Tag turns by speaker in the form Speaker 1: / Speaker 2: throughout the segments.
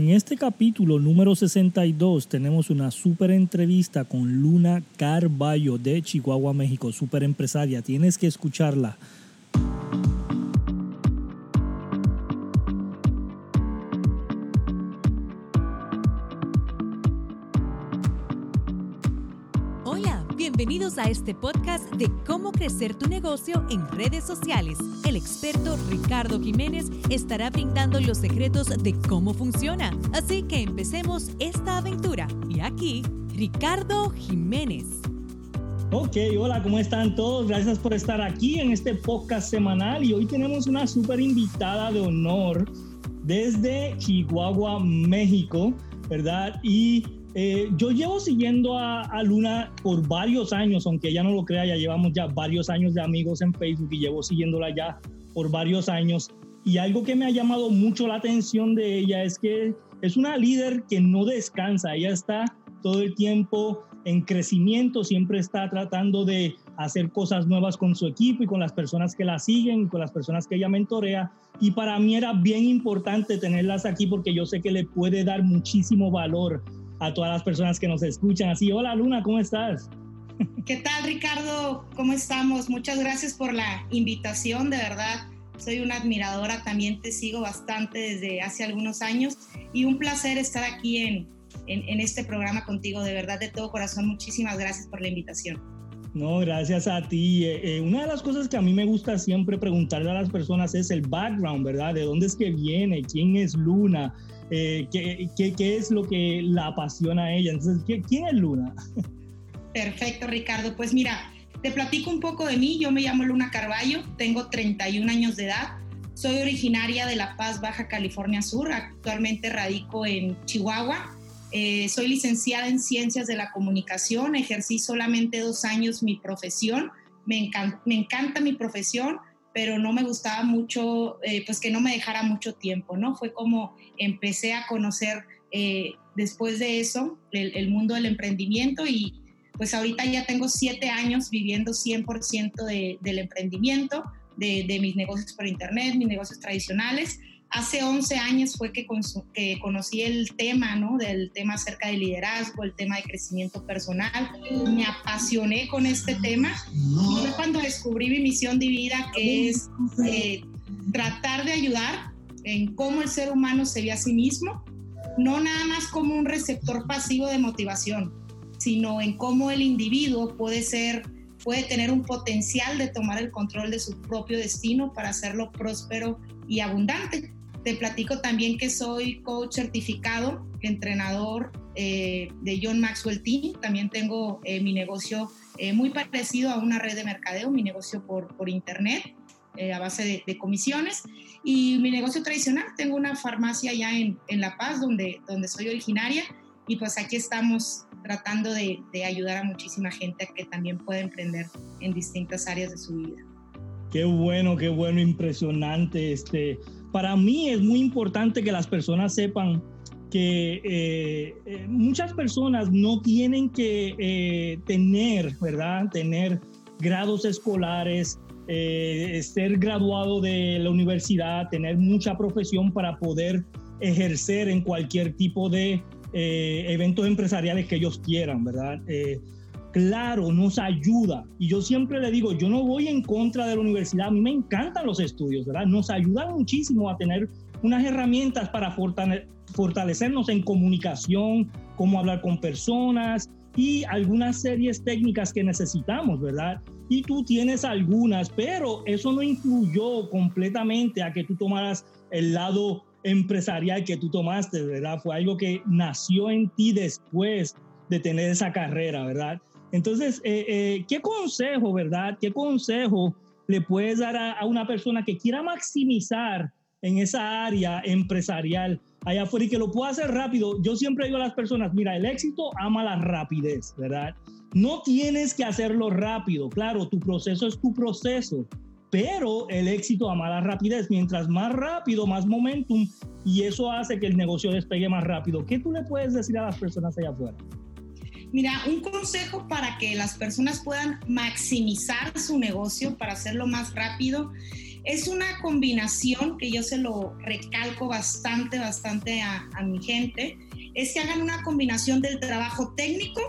Speaker 1: En este capítulo número 62 tenemos una super entrevista con Luna Carballo de Chihuahua, México, super empresaria. Tienes que escucharla.
Speaker 2: Bienvenidos a este podcast de cómo crecer tu negocio en redes sociales. El experto Ricardo Jiménez estará brindando los secretos de cómo funciona. Así que empecemos esta aventura. Y aquí, Ricardo Jiménez.
Speaker 1: Ok, hola, ¿cómo están todos? Gracias por estar aquí en este podcast semanal y hoy tenemos una súper invitada de honor desde Chihuahua, México, ¿verdad? Y eh, yo llevo siguiendo a, Luna por varios años, aunque ella no lo crea, ya llevamos ya varios años de amigos en Facebook y llevo siguiéndola ya por varios años. Y algo que me ha llamado mucho la atención de ella es que es una líder que no descansa, ella está todo el tiempo en crecimiento, siempre está tratando de hacer cosas nuevas con su equipo y con las personas que la siguen, con las personas que ella mentorea. Y para mí era bien importante tenerlas aquí porque yo sé que le puede dar muchísimo valor a todas las personas que nos escuchan. Así, hola Luna, ¿cómo estás?
Speaker 3: ¿Qué tal Ricardo? ¿Cómo estamos? Muchas gracias por la invitación, de verdad. Soy una admiradora, también te sigo bastante desde hace algunos años y un placer estar aquí en, en, este programa contigo, de verdad, de todo corazón. Muchísimas gracias por la invitación.
Speaker 1: No, gracias a ti. Eh, eh, una de las cosas que a mí me gusta siempre preguntarle a las personas es el background, ¿verdad? ¿De dónde es que viene? ¿Quién es Luna? Eh, ¿qué, qué, es lo que la apasiona a ella. Entonces, ¿quién es Luna?
Speaker 3: Perfecto, Ricardo. Pues mira, te platico un poco de mí. Yo me llamo Luna Carballo, tengo 31 años de edad. Soy originaria de La Paz, Baja California Sur. Actualmente radico en Chihuahua. Eh, soy licenciada en Ciencias de la Comunicación. Ejercí solamente dos años mi profesión. Me, me encanta mi profesión pero no me gustaba mucho, eh, pues que no me dejara mucho tiempo, ¿no? Fue como empecé a conocer eh, después de eso el, mundo del emprendimiento y pues ahorita ya tengo siete años viviendo 100% de, del emprendimiento, de, de, mis negocios por internet, mis negocios tradicionales hace 11 años fue que, que, conocí el tema, ¿no? Del tema acerca de liderazgo, el tema de crecimiento personal. Me apasioné con este tema. Y fue cuando descubrí mi misión de vida, que es eh, tratar de ayudar en cómo el ser humano se ve a sí mismo, no nada más como un receptor pasivo de motivación, sino en cómo el individuo puede ser puede tener un potencial de tomar el control de su propio destino para hacerlo próspero y abundante. Te platico también que soy coach certificado, entrenador eh, de John Maxwell Team. También tengo eh, mi negocio eh, muy parecido a una red de mercadeo, mi negocio por, por internet a base de, comisiones. Y mi negocio tradicional, tengo una farmacia allá en, en, La Paz, donde, donde soy originaria. Y pues aquí estamos tratando de, de ayudar a muchísima gente a que también pueda emprender en distintas áreas de su vida.
Speaker 1: Qué bueno, qué bueno, impresionante. Este, para mí es muy importante que las personas sepan que eh, eh, muchas personas no tienen que eh, tener, ¿verdad? Tener grados escolares, ser graduado de la universidad, tener mucha profesión para poder ejercer en cualquier tipo de eventos empresariales que ellos quieran, ¿verdad? Claro, nos ayuda. Y yo siempre le digo, yo no voy en contra de la universidad, a mí me encantan los estudios, ¿verdad? Nos ayudan muchísimo a tener unas herramientas para fortalecernos en comunicación, cómo hablar con personas y algunas series técnicas que necesitamos, ¿verdad? Y tú tienes algunas, pero eso no influyó completamente a que tú tomaras el lado empresarial que tú tomaste, ¿verdad? Fue algo que nació en ti después de tener esa carrera, ¿verdad? Entonces, eh, eh, ¿qué consejo, verdad? ¿Qué consejo le puedes dar a, una persona que quiera maximizar en esa área empresarial allá afuera y que lo pueda hacer rápido? Yo siempre digo a las personas, mira, el éxito ama la rapidez, ¿verdad? No tienes que hacerlo rápido, claro, tu proceso es tu proceso, pero el éxito ama la rapidez. Mientras más rápido, más momentum, y eso hace que el negocio despegue más rápido. ¿Qué tú le puedes decir a las personas allá afuera?
Speaker 3: Mira, un consejo para que las personas puedan maximizar su negocio, para hacerlo más rápido, Es una combinación que yo se lo recalco bastante, bastante a, a mi gente, es que hagan una combinación del trabajo técnico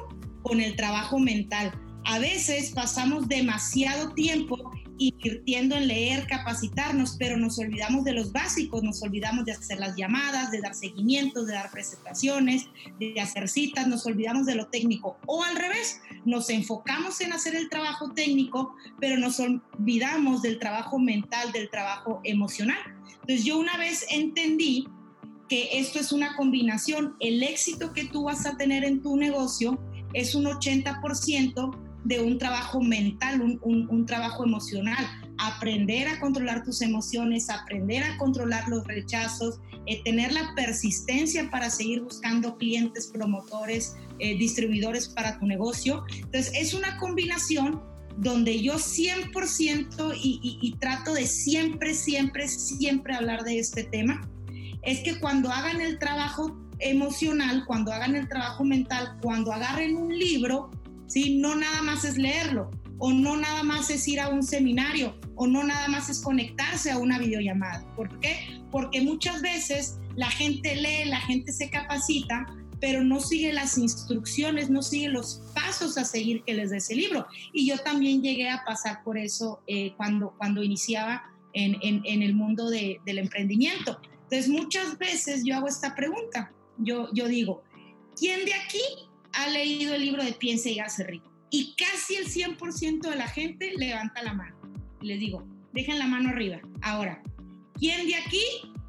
Speaker 3: con el trabajo mental. A veces pasamos demasiado tiempo invirtiendo en leer, capacitarnos, pero nos olvidamos de los básicos, nos olvidamos de hacer las llamadas, de dar seguimientos, de dar presentaciones, de hacer citas, nos olvidamos de lo técnico. O al revés, nos enfocamos en hacer el trabajo técnico, pero nos olvidamos del trabajo mental, del trabajo emocional. Entonces yo una vez entendí que esto es una combinación, el éxito que tú vas a tener en tu negocio es un 80% de un trabajo mental, un, trabajo emocional, aprender a controlar tus emociones, aprender a controlar los rechazos, eh, tener la persistencia para seguir buscando clientes, promotores, eh, distribuidores para tu negocio. Entonces, es una combinación donde yo 100% y, y trato de siempre, siempre, siempre hablar de este tema, es que cuando hagan el trabajo emocional, cuando hagan el trabajo mental, cuando agarren un libro, ¿sí? No nada más es leerlo, o no nada más es ir a un seminario, o no nada más es conectarse a una videollamada. ¿Por qué? Porque muchas veces la gente lee, la gente se capacita, pero no sigue las instrucciones, no sigue los pasos a seguir que les dé ese libro. Y yo también llegué a pasar por eso eh, cuando, cuando iniciaba en, en, el mundo del emprendimiento. Entonces, muchas veces yo hago esta pregunta. Yo, yo digo, ¿quién de aquí ha leído el libro de Piensa y Hágase Rico. Y casi el 100% de la gente levanta la mano. Les digo, dejen la mano arriba. Ahora, ¿quién de aquí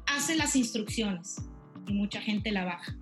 Speaker 3: hace las instrucciones? Y mucha gente la baja.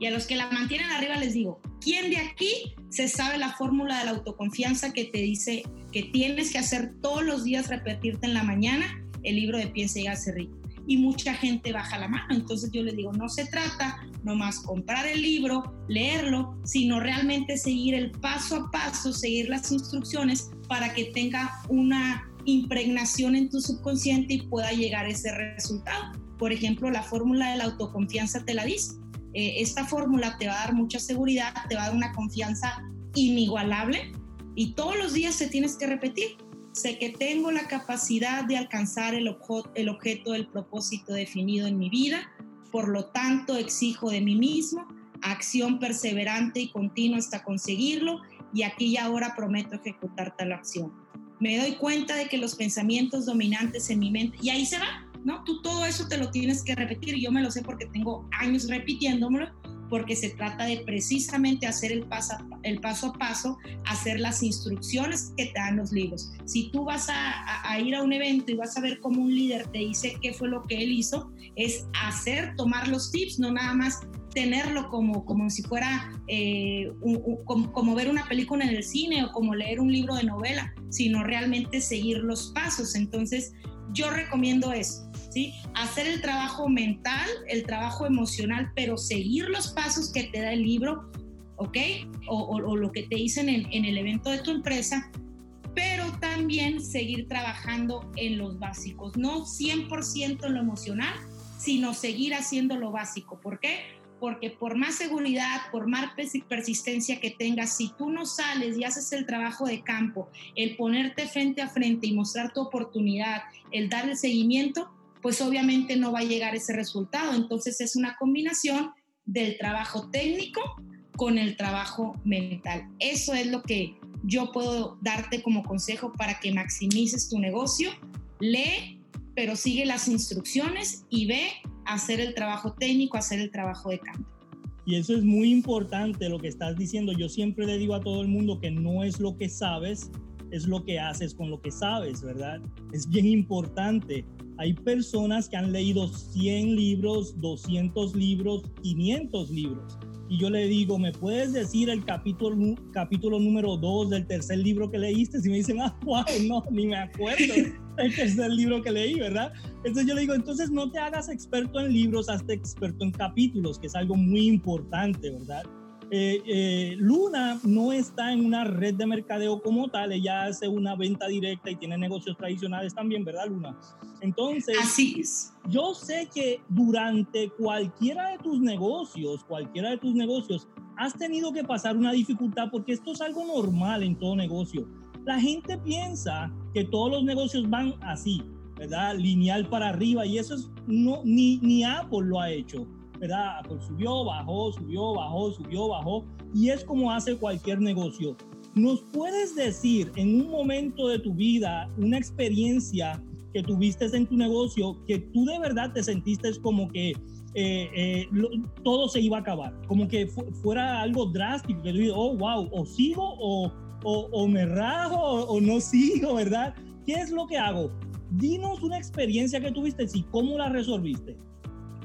Speaker 3: Y a los que la mantienen arriba les digo, ¿quién de aquí se sabe la fórmula de la autoconfianza que te dice que tienes que hacer todos los días, repetirte en la mañana el libro de Piensa y Hágase Rico? Y mucha gente baja la mano. Entonces yo les digo, no se trata nomás comprar el libro, leerlo, sino realmente seguir el paso a paso, seguir las instrucciones para que tenga una impregnación en tu subconsciente y pueda llegar a ese resultado. Por ejemplo, la fórmula de la autoconfianza te la dice. Eh, esta fórmula te va a dar mucha seguridad, te va a dar una confianza inigualable y todos los días se tienes que repetir sé que tengo la capacidad de alcanzar el, el objeto del propósito definido en mi vida, por lo tanto exijo de mí mismo acción perseverante y continua hasta conseguirlo y aquí y ahora prometo ejecutar tal acción. Me doy cuenta de que los pensamientos dominantes en mi mente, y ahí se va, ¿no? Tú todo eso te lo tienes que repetir, yo me lo sé porque tengo años repitiéndomelo, porque se trata de precisamente hacer el paso, el paso a paso, hacer las instrucciones que te dan los libros. Si tú vas a, ir a un evento y vas a ver cómo un líder te dice qué fue lo que él hizo, es hacer, tomar los tips, no nada más tenerlo como, como si fuera eh, como, como, ver una película en el cine o como leer un libro de novela, sino realmente seguir los pasos. Entonces, yo recomiendo eso ¿sí? Hacer el trabajo mental, el trabajo emocional, pero seguir los pasos que te da el libro, ¿ok? O, lo que te dicen en, el evento de tu empresa, pero también seguir trabajando en los básicos, no 100% en lo emocional, sino seguir haciendo lo básico. ¿Por qué? Porque por más seguridad, por más persistencia que tengas, si tú no sales y haces el trabajo de campo, el ponerte frente a frente y mostrar tu oportunidad, el dar el seguimiento, pues obviamente no va a llegar ese resultado. Entonces es una combinación del trabajo técnico con el trabajo mental. Eso es lo que yo puedo darte como consejo para que maximices tu negocio. Lee, pero sigue las instrucciones y ve a hacer el trabajo técnico, a hacer el trabajo de campo.
Speaker 1: Y eso es muy importante lo que estás diciendo. Yo siempre le digo a todo el mundo que no es lo que sabes, es lo que haces con lo que sabes, ¿verdad? Es bien importante hay personas que han leído 100 libros, 200 libros, 500 libros. Y yo le digo, ¿me puedes decir el capítulo, capítulo número 2 del tercer libro que leíste? Y me dicen, ah, wow, no, ni me acuerdo el tercer libro que leí, ¿verdad? Entonces yo le digo, entonces no te hagas experto en libros, hazte experto en capítulos, que es algo muy importante, ¿verdad? Eh, eh, Luna no está en una red de mercadeo como tal, ella hace una venta directa y tiene negocios tradicionales también, ¿verdad, Luna? Entonces,
Speaker 3: así es.
Speaker 1: Yo sé que durante cualquiera de tus negocios, cualquiera de tus negocios, has tenido que pasar una dificultad porque esto es algo normal en todo negocio. La gente piensa que todos los negocios van así, ¿verdad? Lineal para arriba y eso es, no, ni, ni Apple lo ha hecho, ¿verdad? Apple subió, bajó, subió, bajó, subió, bajó y es como hace cualquier negocio. ¿Nos puedes decir en un momento de tu vida una experiencia que tuviste en tu negocio que tú de verdad te sentiste como que eh, eh, todo se iba a acabar, como que fuera algo drástico, que tú dices, oh, wow, o sigo o, o, me rajo o, no sigo, ¿verdad? ¿Qué es lo que hago? Dinos una experiencia que tuviste y cómo la resolviste.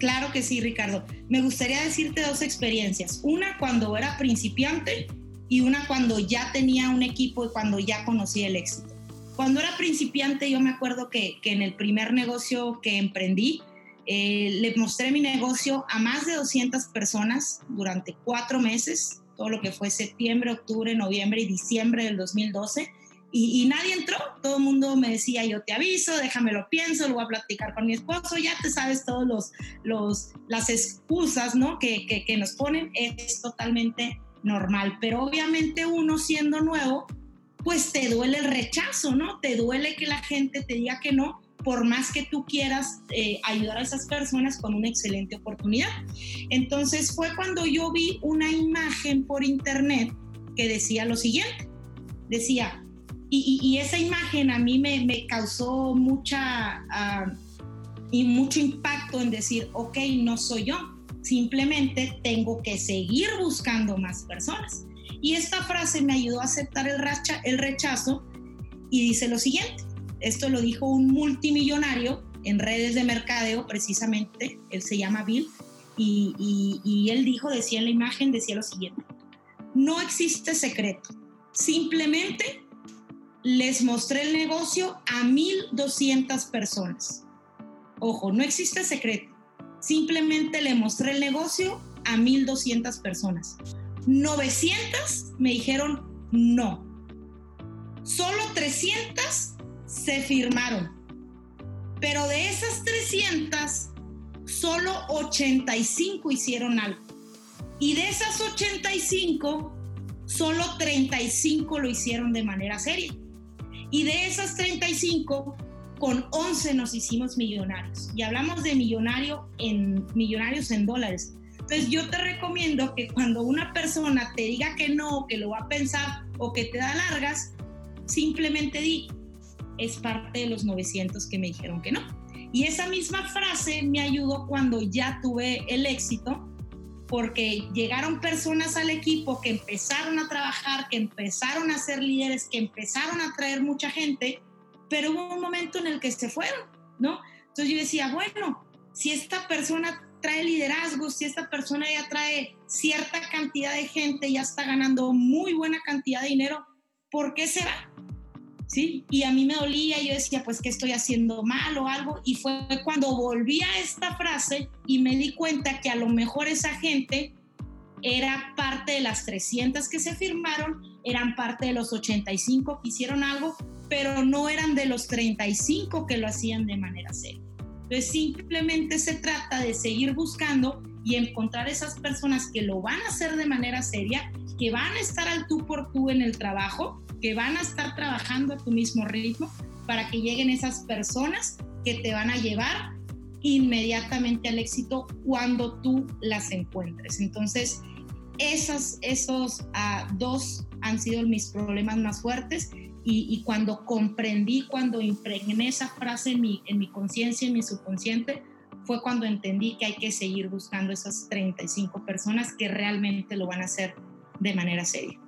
Speaker 3: Claro que sí, Ricardo. Me gustaría decirte dos experiencias. Una cuando era principiante y una cuando ya tenía un equipo y cuando ya conocía el éxito. Cuando era principiante, yo me acuerdo que, que en el primer negocio que emprendí, eh, le mostré mi negocio a más de 200 personas durante cuatro meses, todo lo que fue septiembre, octubre, noviembre y diciembre del 2012. Y, nadie entró, todo el mundo me decía, yo te aviso, déjame lo pienso, lo voy a platicar con mi esposo, ya te sabes todos los, los las excusas ¿no? que, que, que nos ponen, es totalmente normal, pero obviamente uno siendo nuevo, pues te duele el rechazo, ¿no? Te duele que la gente te diga que no, por más que tú quieras eh, ayudar a esas personas con una excelente oportunidad. Entonces fue cuando yo vi una imagen por internet que decía lo siguiente, decía, y, esa imagen a mí me, causó mucha ah, y mucho impacto en decir, ok, no soy yo, simplemente tengo que seguir buscando más personas. Y esta frase me ayudó a aceptar el, rechazo y dice lo siguiente, esto lo dijo un multimillonario en redes de mercadeo, precisamente, él se llama Bill, y, él dijo, decía en la imagen, decía lo siguiente, no existe secreto, simplemente les mostré el negocio a 1.200 personas. Ojo, no existe secreto, simplemente le mostré el negocio a 1.200 personas. 900 me dijeron no. Solo 300 se firmaron. Pero de esas 300, solo 85 hicieron algo. Y de esas 85, solo 35 lo hicieron de manera seria. Y de esas 35, con 11 nos hicimos millonarios. Y hablamos de millonario en, millonarios en dólares. Entonces yo te recomiendo que cuando una persona te diga que no, que lo va a pensar o que te da largas, simplemente di, es parte de los 900 que me dijeron que no. Y esa misma frase me ayudó cuando ya tuve el éxito, porque llegaron personas al equipo que empezaron a trabajar, que empezaron a ser líderes, que empezaron a traer mucha gente, pero hubo un momento en el que se fueron, ¿no? Entonces yo decía, bueno, si esta persona trae liderazgo, si esta persona ya trae cierta cantidad de gente, ya está ganando muy buena cantidad de dinero, ¿por qué se va? Y a mí me dolía, yo decía, pues, ¿qué estoy haciendo mal o algo? Y fue cuando volví a esta frase y me di cuenta que a lo mejor esa gente era parte de las 300 que se firmaron, eran parte de los 85 que hicieron algo, pero no eran de los 35 que lo hacían de manera seria. Entonces simplemente se trata de seguir buscando y encontrar esas personas que lo van a hacer de manera seria, que van a estar al tú por tú en el trabajo que van a estar trabajando a tu mismo ritmo para que lleguen esas personas que te van a llevar inmediatamente al éxito cuando tú las encuentres. Entonces, esas, esos ah, dos han sido mis problemas más fuertes y, cuando comprendí, cuando impregné esa frase en mi, en mi conciencia, en mi subconsciente, fue cuando entendí que hay que seguir buscando esas 35 personas que realmente lo van a hacer de manera seria.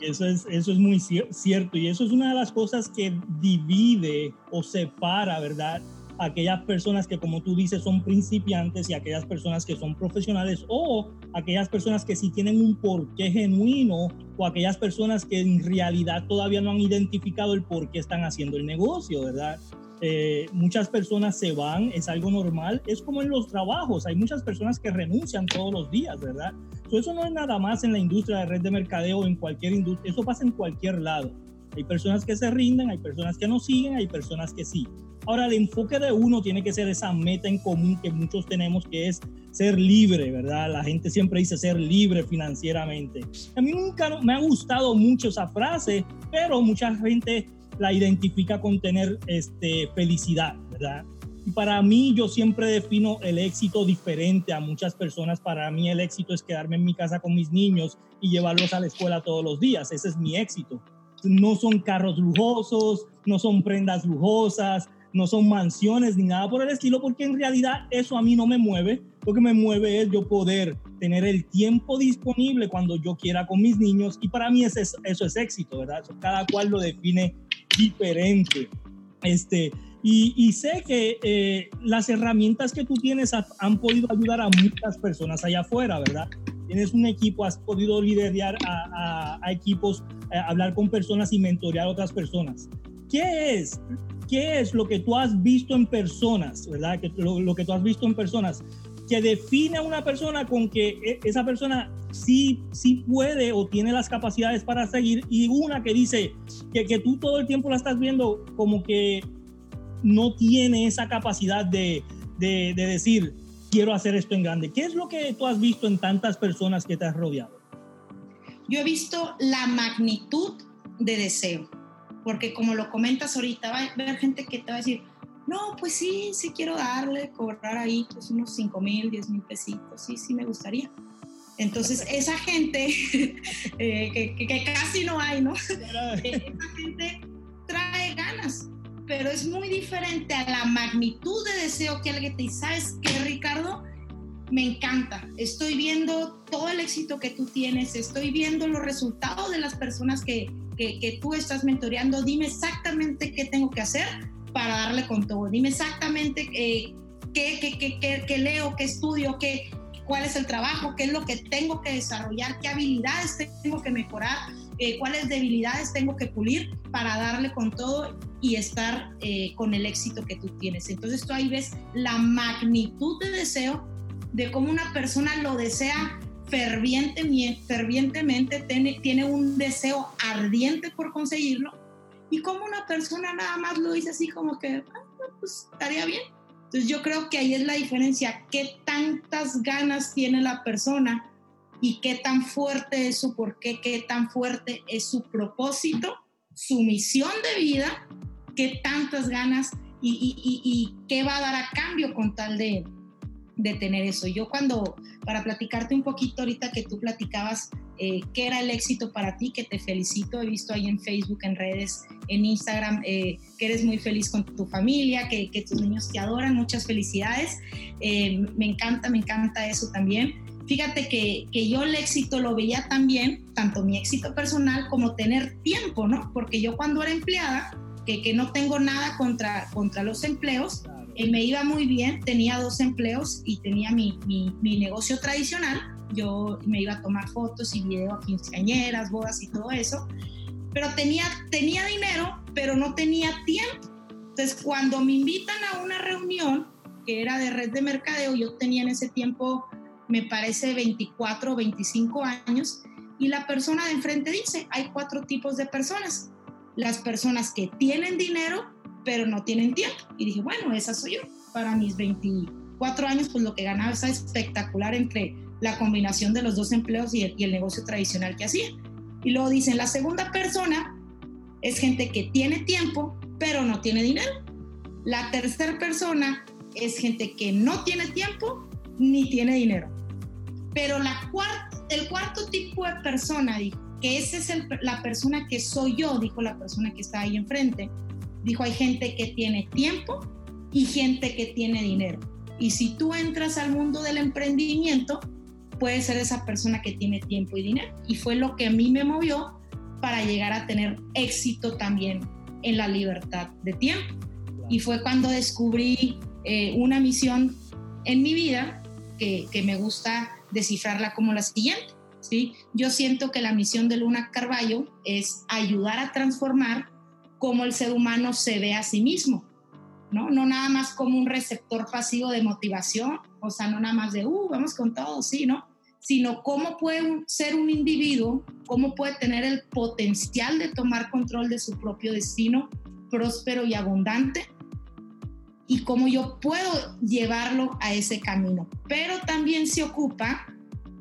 Speaker 1: Eso es, eso es muy cierto y eso es una de las cosas que divide o separa, ¿verdad? aquellas personas que, como tú dices, son principiantes y aquellas personas que son profesionales o aquellas personas que sí tienen un porqué genuino o aquellas personas que en realidad todavía no han identificado el por qué están haciendo el negocio, ¿verdad? Eh, muchas personas se van, es algo normal, es como en los trabajos, hay muchas personas que renuncian todos los días, ¿verdad? eso no es nada más en la industria de red de mercadeo en cualquier industria, eso pasa en cualquier lado. Hay personas que se rinden, hay personas que no siguen, hay personas que sí. Ahora, el enfoque de uno tiene que ser esa meta en común que muchos tenemos, que es ser libre, ¿verdad? La gente siempre dice ser libre financieramente. A mí nunca me ha gustado mucho esa frase, pero mucha gente la identifica con tener este, felicidad, ¿verdad? Y para mí yo siempre defino el éxito diferente a muchas personas. Para mí el éxito es quedarme en mi casa con mis niños y llevarlos a la escuela todos los días. Ese es mi éxito. No son carros lujosos, no son prendas lujosas, no son mansiones ni nada por el estilo, porque en realidad eso a mí no me mueve. Lo que me mueve es yo poder tener el tiempo disponible cuando yo quiera con mis niños y para mí eso es, eso es éxito, ¿verdad? Cada cual lo define diferente. Este, y, sé que eh, las herramientas que tú tienes han podido ayudar a muchas personas allá afuera, ¿verdad? Tienes un equipo, has podido liderar a, a, equipos, a hablar con personas y mentorear a otras personas. ¿Qué es? ¿Qué es lo que tú has visto en personas, verdad? Que, lo, lo que tú has visto en personas que define a una persona con que e, esa persona sí, sí puede o tiene las capacidades para seguir y una que dice que, que tú todo el tiempo la estás viendo como que no tiene esa capacidad de, de, de decir, quiero hacer esto en grande. ¿Qué es lo que tú has visto en tantas personas que te has rodeado?
Speaker 3: Yo he visto la magnitud de deseo, porque como lo comentas ahorita, va a haber gente que te va a decir, no, pues sí, sí quiero darle, cobrar ahí pues unos 5 mil, 10 mil pesitos, sí, sí me gustaría. Entonces, esa gente, eh, que, casi no hay, ¿no? Eh, esa gente trae ganas, pero es muy diferente a la magnitud de deseo que alguien te dice, ¿sabes qué, Ricardo? Me encanta, estoy viendo todo el éxito que tú tienes, estoy viendo los resultados de las personas que, que, que tú estás mentoreando, dime exactamente qué tengo que hacer para darle con todo. Dime exactamente eh, qué, qué, qué, qué, leo, qué estudio, qué, cuál es el trabajo, qué es lo que tengo que desarrollar, qué habilidades tengo que mejorar, eh, cuáles debilidades tengo que pulir para darle con todo y estar eh, con el éxito que tú tienes. Entonces tú ahí ves la magnitud de deseo de cómo una persona lo desea fervientemente, fervientemente tiene, tiene un deseo ardiente por conseguirlo y como una persona nada más lo dice así como que, ah, pues estaría bien. Entonces yo creo que ahí es la diferencia, qué tantas ganas tiene la persona y qué tan fuerte es su porqué, qué tan fuerte es su propósito, su misión de vida, qué tantas ganas y, y, y qué va a dar a cambio con tal de, de tener eso. Yo cuando, para platicarte un poquito ahorita que tú platicabas eh, qué era el éxito para ti, que te felicito, he visto ahí en Facebook, en redes, en Instagram, eh, que eres muy feliz con tu familia, que, tus niños te adoran, muchas felicidades. Eh, me encanta, me encanta eso también. Fíjate que, que, yo el éxito lo veía también, tanto mi éxito personal como tener tiempo, ¿no? Porque yo cuando era empleada, que, que no tengo nada contra, contra los empleos, me iba muy bien, tenía dos empleos y tenía mi, mi, negocio tradicional. Yo me iba a tomar fotos y video a quinceañeras, bodas y todo eso. Pero tenía, tenía dinero, pero no tenía tiempo. Entonces, cuando me invitan a una reunión, que era de red de mercadeo, yo tenía en ese tiempo, me parece, 24 o 25 años, y la persona de enfrente dice, hay cuatro tipos de personas. Las personas que tienen dinero, pero no tienen tiempo. Y dije, bueno, esa soy yo. Para mis 24 años, pues lo que ganaba está espectacular entre la combinación de los dos empleos y el, negocio tradicional que hacía. Y luego dicen, la segunda persona es gente que tiene tiempo, pero no tiene dinero. La tercera persona es gente que no tiene tiempo ni tiene dinero. Pero la cuarta, el cuarto tipo de persona, dijo, que esa es la persona que soy yo, dijo la persona que está ahí enfrente, Dijo, hay gente que tiene tiempo y gente que tiene dinero. Y si tú entras al mundo del emprendimiento, puedes ser esa persona que tiene tiempo y dinero. Y fue lo que a mí me movió para llegar a tener éxito también en la libertad de tiempo. Y fue cuando descubrí eh, una misión en mi vida que, que, me gusta descifrarla como la siguiente. ¿sí? Yo siento que la misión de Luna Carballo es ayudar a transformar cómo el ser humano se ve a sí mismo, ¿no? No nada más como un receptor pasivo de motivación, o sea, no nada más de, uh, vamos con todo, sí, ¿no? Sino cómo puede ser un individuo, cómo puede tener el potencial de tomar control de su propio destino próspero y abundante y cómo yo puedo llevarlo a ese camino. Pero también se ocupa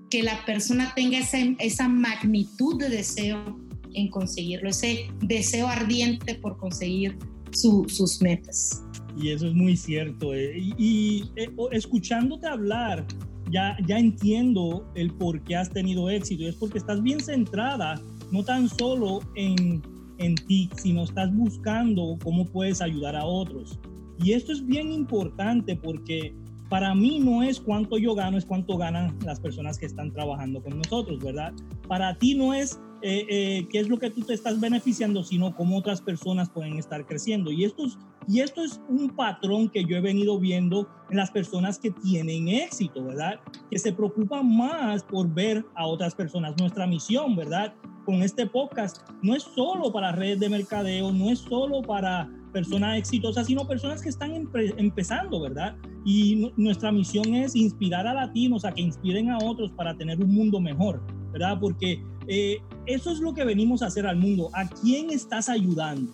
Speaker 3: que la persona tenga esa, esa magnitud de deseo en conseguirlo, ese deseo ardiente por conseguir sus metas.
Speaker 1: Y eso es muy cierto. Eh, y, eh, escuchándote hablar, ya, ya entiendo el por qué has tenido éxito. Y es porque estás bien centrada, no tan solo en, en ti, sino estás buscando cómo puedes ayudar a otros. Y esto es bien importante porque para mí no es cuánto yo gano, es cuánto ganan las personas que están trabajando con nosotros, ¿verdad? Para ti no es eh, eh, qué es lo que tú te estás beneficiando, sino cómo otras personas pueden estar creciendo. Y esto, es, y esto es un patrón que yo he venido viendo en las personas que tienen éxito, ¿verdad? Que se preocupan más por ver a otras personas. Nuestra misión, ¿verdad? Con este podcast no es solo para redes de mercadeo, no es solo para personas exitosas, sino personas que están empezando, ¿verdad? Y nuestra misión es inspirar a latinos a que inspiren a otros para tener un mundo mejor, ¿verdad? Porque eh, eso es lo que venimos a hacer al mundo. ¿A quién estás ayudando?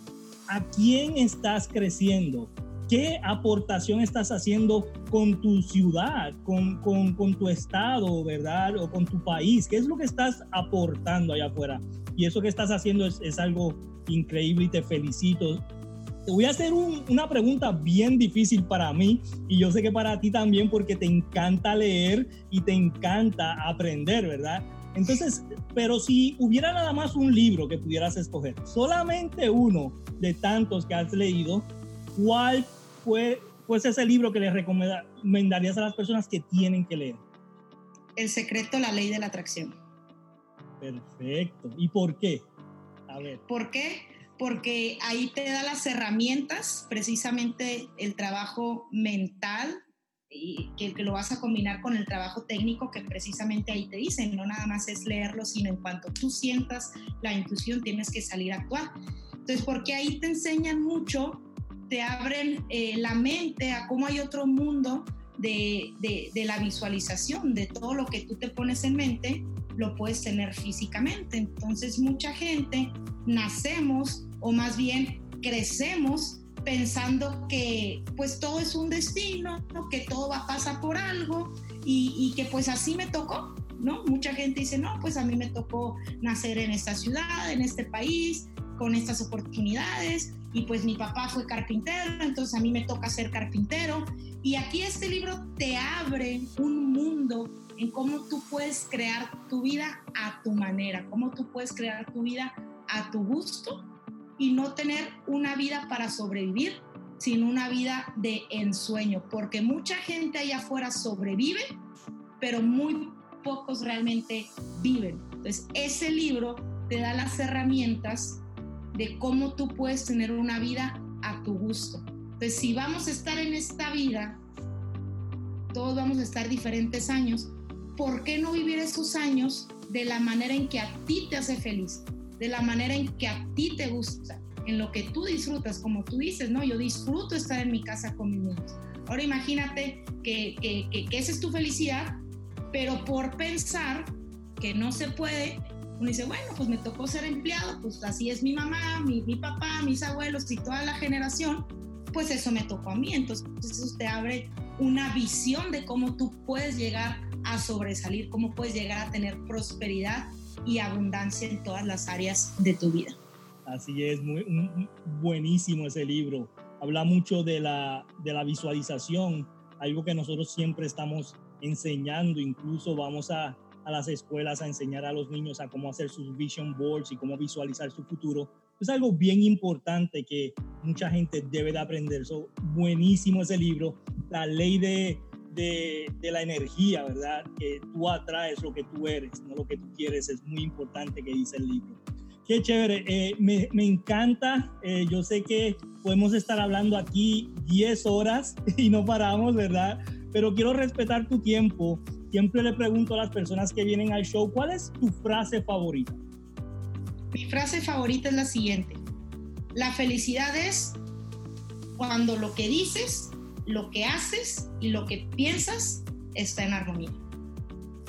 Speaker 1: ¿A quién estás creciendo? ¿Qué aportación estás haciendo con tu ciudad, con, con, con, tu estado, verdad? O con tu país. ¿Qué es lo que estás aportando allá afuera? Y eso que estás haciendo es, es algo increíble y te felicito. Te voy a hacer una pregunta bien difícil para mí y yo sé que para ti también porque te encanta leer y te encanta aprender, ¿verdad? Entonces, pero si hubiera nada más un libro que pudieras escoger, solamente uno de tantos que has leído, ¿cuál fue pues ese libro que le recomendarías a las personas que tienen que leer?
Speaker 3: El secreto, la ley de la atracción.
Speaker 1: Perfecto. ¿Y por qué?
Speaker 3: A ver. ¿Por qué? porque ahí te da las herramientas, precisamente el trabajo mental, que, lo vas a combinar con el trabajo técnico que precisamente ahí te dicen, no nada más es leerlo, sino en cuanto tú sientas la intuición tienes que salir a actuar. Entonces, porque ahí te enseñan mucho, te abren eh, la mente a cómo hay otro mundo de, de la visualización, de todo lo que tú te pones en mente, lo puedes tener físicamente. Entonces, mucha gente nacemos o más bien crecemos pensando que pues todo es un destino, que todo va a pasar por algo y, que pues así me tocó, ¿no? Mucha gente dice, no, pues a mí me tocó nacer en esta ciudad, en este país, con estas oportunidades y pues mi papá fue carpintero, entonces a mí me toca ser carpintero y aquí este libro te abre un mundo en cómo tú puedes crear tu vida a tu manera, cómo tú puedes crear tu vida a tu gusto y no tener una vida para sobrevivir, sino una vida de ensueño, porque mucha gente allá afuera sobrevive, pero muy pocos realmente viven. Entonces, ese libro te da las herramientas de cómo tú puedes tener una vida a tu gusto. Entonces, si vamos a estar en esta vida, todos vamos a estar diferentes años, ¿por qué no vivir esos años de la manera en que a ti te hace feliz? De la manera en que a ti te gusta, en lo que tú disfrutas, como tú dices, ¿no? Yo disfruto estar en mi casa con mis niños. Ahora imagínate que, que, que, esa es tu felicidad, pero por pensar que no se puede, uno dice, bueno, pues me tocó ser empleado, pues así es mi mamá, mi, mi papá, mis abuelos y toda la generación, pues eso me tocó a mí. Entonces eso te abre una visión de cómo tú puedes llegar a sobresalir, cómo puedes llegar a tener prosperidad y abundancia en todas las áreas de tu vida.
Speaker 1: Así es, muy, buenísimo ese libro. Habla mucho de la, de la visualización, algo que nosotros siempre estamos enseñando, incluso vamos a, a las escuelas a enseñar a los niños a cómo hacer sus vision boards y cómo visualizar su futuro. Es algo bien importante que mucha gente debe de aprender. So, buenísimo ese libro. La ley de, de, la energía, ¿verdad? Que tú atraes lo que tú eres, no lo que tú quieres, es muy importante que dice el libro. Qué chévere, eh, me, me, encanta, eh, yo sé que podemos estar hablando aquí 10 horas y no paramos, ¿verdad? Pero quiero respetar tu tiempo. Siempre le pregunto a las personas que vienen al show, ¿cuál es tu frase favorita?
Speaker 3: Mi frase favorita es la siguiente. La felicidad es cuando lo que dices lo que haces y lo que piensas está en armonía.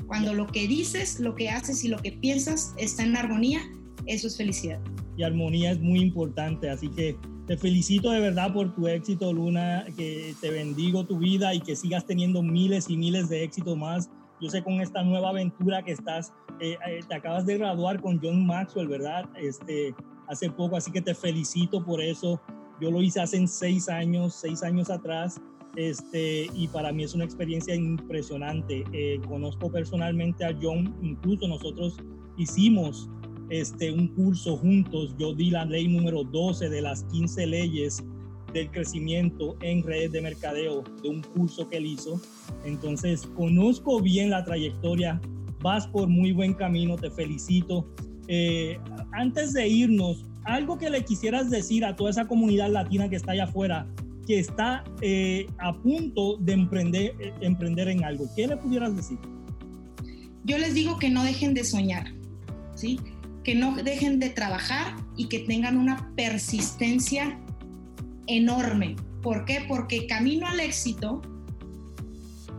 Speaker 3: Cuando lo que dices, lo que haces y lo que piensas está en armonía, eso es felicidad.
Speaker 1: Y armonía es muy importante, así que te felicito de verdad por tu éxito, Luna, que te bendigo tu vida y que sigas teniendo miles y miles de éxitos más. Yo sé con esta nueva aventura que estás, eh, eh, te acabas de graduar con John Maxwell, ¿verdad? Este, hace poco, así que te felicito por eso Yo lo hice hace seis años, seis años atrás, este, y para mí es una experiencia impresionante. Eh, conozco personalmente a John, incluso nosotros hicimos este, un curso juntos. Yo di la ley número 12 de las 15 leyes del crecimiento en redes de mercadeo de un curso que él hizo. Entonces, conozco bien la trayectoria, vas por muy buen camino, te felicito. Eh, antes de irnos, algo que le quisieras decir a toda esa comunidad latina que está allá afuera, que está eh, a punto de emprender, eh, emprender en algo, ¿qué le pudieras decir?
Speaker 3: Yo les digo que no dejen de soñar, ¿sí? que no dejen de trabajar y que tengan una persistencia enorme. ¿Por qué? Porque camino al éxito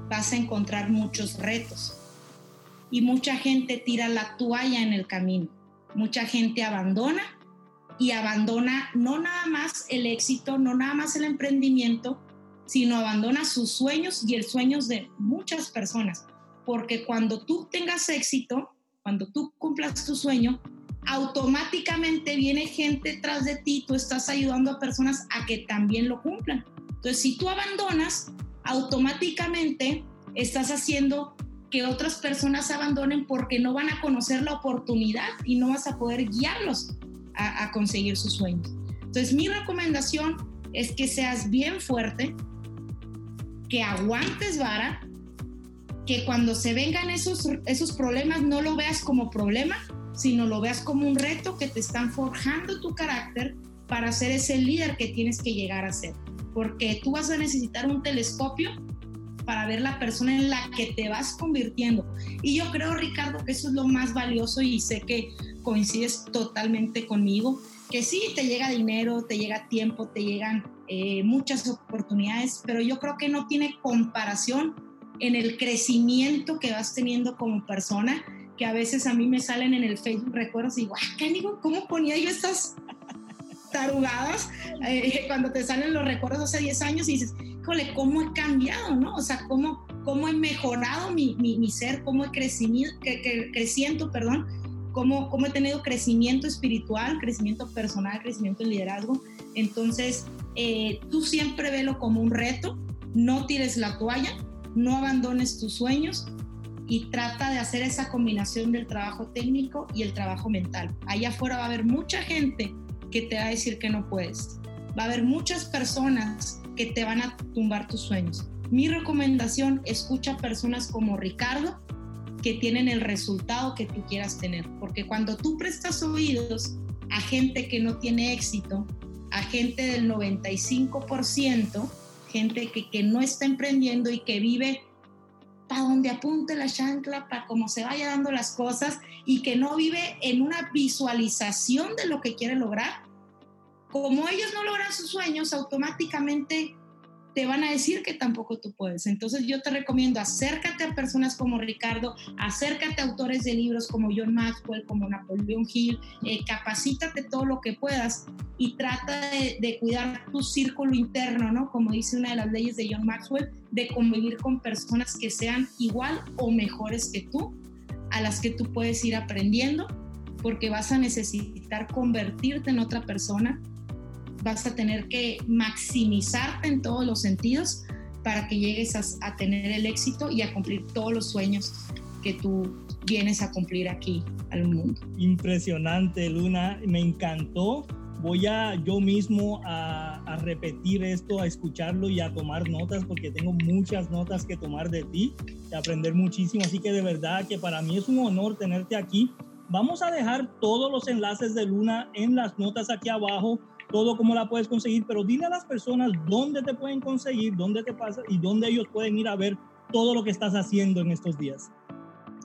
Speaker 3: vas a encontrar muchos retos y mucha gente tira la toalla en el camino. Mucha gente abandona y abandona no nada más el éxito, no nada más el emprendimiento, sino abandona sus sueños y el sueños de muchas personas. Porque cuando tú tengas éxito, cuando tú cumplas tu sueño, automáticamente viene gente tras de ti, tú estás ayudando a personas a que también lo cumplan. Entonces, si tú abandonas, automáticamente estás haciendo que otras personas abandonen porque no van a conocer la oportunidad y no vas a poder guiarlos a, conseguir sus sueños. Entonces, mi recomendación es que seas bien fuerte, que aguantes vara, que cuando se vengan esos, esos problemas no lo veas como problema, sino lo veas como un reto que te están forjando tu carácter para ser ese líder que tienes que llegar a ser. Porque tú vas a necesitar un telescopio para ver la persona en la que te vas convirtiendo. Y yo creo, Ricardo, que eso es lo más valioso y sé que coincides totalmente conmigo, que sí, te llega dinero, te llega tiempo, te llegan eh, muchas oportunidades, pero yo creo que no tiene comparación en el crecimiento que vas teniendo como persona que a veces a mí me salen en el Facebook recuerdos y digo, ah, ¿qué digo? ¿Cómo ponía yo estas tarugadas eh, cuando te salen los recuerdos hace 10 años y dices, híjole, ¿cómo he cambiado, no? O sea, ¿cómo, cómo he mejorado mi, mi, ser, cómo he crecido, creciendo, perdón, cómo, cómo he tenido crecimiento espiritual, crecimiento personal, crecimiento en liderazgo. Entonces, eh, tú siempre velo como un reto, no tires la toalla, no abandones tus sueños, y trata de hacer esa combinación del trabajo técnico y el trabajo mental. Allá afuera va a haber mucha gente que te va a decir que no puedes. Va a haber muchas personas que te van a tumbar tus sueños. Mi recomendación, escucha personas como Ricardo que tienen el resultado que tú quieras tener. Porque cuando tú prestas oídos a gente que no tiene éxito, a gente del 95%, gente que, que no está emprendiendo y que vive para donde apunte la chancla, para cómo se vaya dando las cosas y que no vive en una visualización de lo que quiere lograr, como ellos no logran sus sueños, automáticamente te van a decir que tampoco tú puedes. Entonces yo te recomiendo acércate a personas como Ricardo, acércate a autores de libros como John Maxwell, como Napoleón Hill, eh, capacítate todo lo que puedas y trata de, de, cuidar tu círculo interno, ¿no? Como dice una de las leyes de John Maxwell, de convivir con personas que sean igual o mejores que tú, a las que tú puedes ir aprendiendo, porque vas a necesitar convertirte en otra persona vas a tener que maximizarte en todos los sentidos para que llegues a, tener el éxito y a cumplir todos los sueños que tú vienes a cumplir aquí al mundo.
Speaker 1: Impresionante, Luna, me encantó. Voy a yo mismo a, a, repetir esto, a escucharlo y a tomar notas porque tengo muchas notas que tomar de ti, de aprender muchísimo. Así que de verdad que para mí es un honor tenerte aquí. Vamos a dejar todos los enlaces de Luna en las notas aquí abajo todo cómo la puedes conseguir, pero dile a las personas dónde te pueden conseguir, dónde te pasa y dónde ellos pueden ir a ver todo lo que estás haciendo en estos días.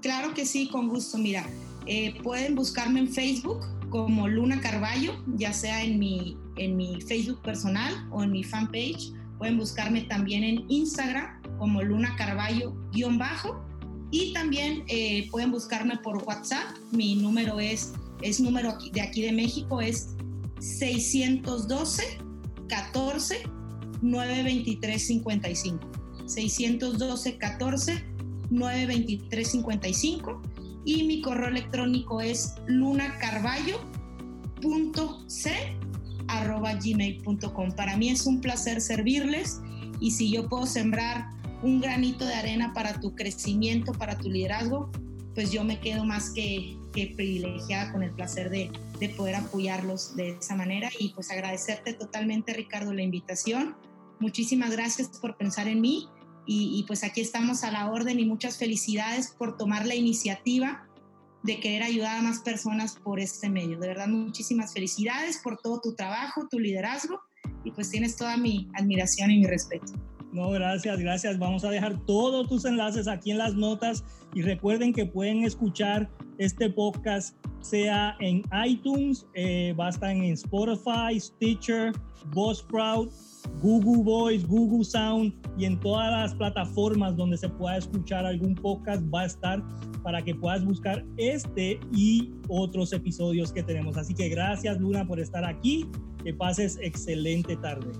Speaker 3: Claro que sí, con gusto. Mira, eh, pueden buscarme en Facebook como Luna Carballo, ya sea en mi, en mi Facebook personal o en mi fanpage. Pueden buscarme también en Instagram como Luna Carballo-bajo. Y también eh, pueden buscarme por WhatsApp. Mi número es, es número de aquí de México, es 612 14 923 55. 612 14 923 55 y mi correo electrónico es lunacarballo.c gmail.com. Para mí es un placer servirles y si yo puedo sembrar un granito de arena para tu crecimiento, para tu liderazgo, pues yo me quedo más que, que privilegiada con el placer de, de, poder apoyarlos de esa manera y pues agradecerte totalmente Ricardo la invitación. Muchísimas gracias por pensar en mí y, y pues aquí estamos a la orden y muchas felicidades por tomar la iniciativa de querer ayudar a más personas por este medio. De verdad, muchísimas felicidades por todo tu trabajo, tu liderazgo y pues tienes toda mi admiración y mi respeto.
Speaker 1: No, gracias, gracias. Vamos a dejar todos tus enlaces aquí en las notas y recuerden que pueden escuchar este podcast sea en iTunes, eh, va a estar en Spotify, Stitcher, Buzzsprout, Google Voice, Google Sound y en todas las plataformas donde se pueda escuchar algún podcast va a estar para que puedas buscar este y otros episodios que tenemos. Así que gracias Luna por estar aquí. Que pases excelente tarde.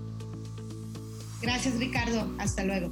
Speaker 3: Gracias Ricardo. Hasta luego.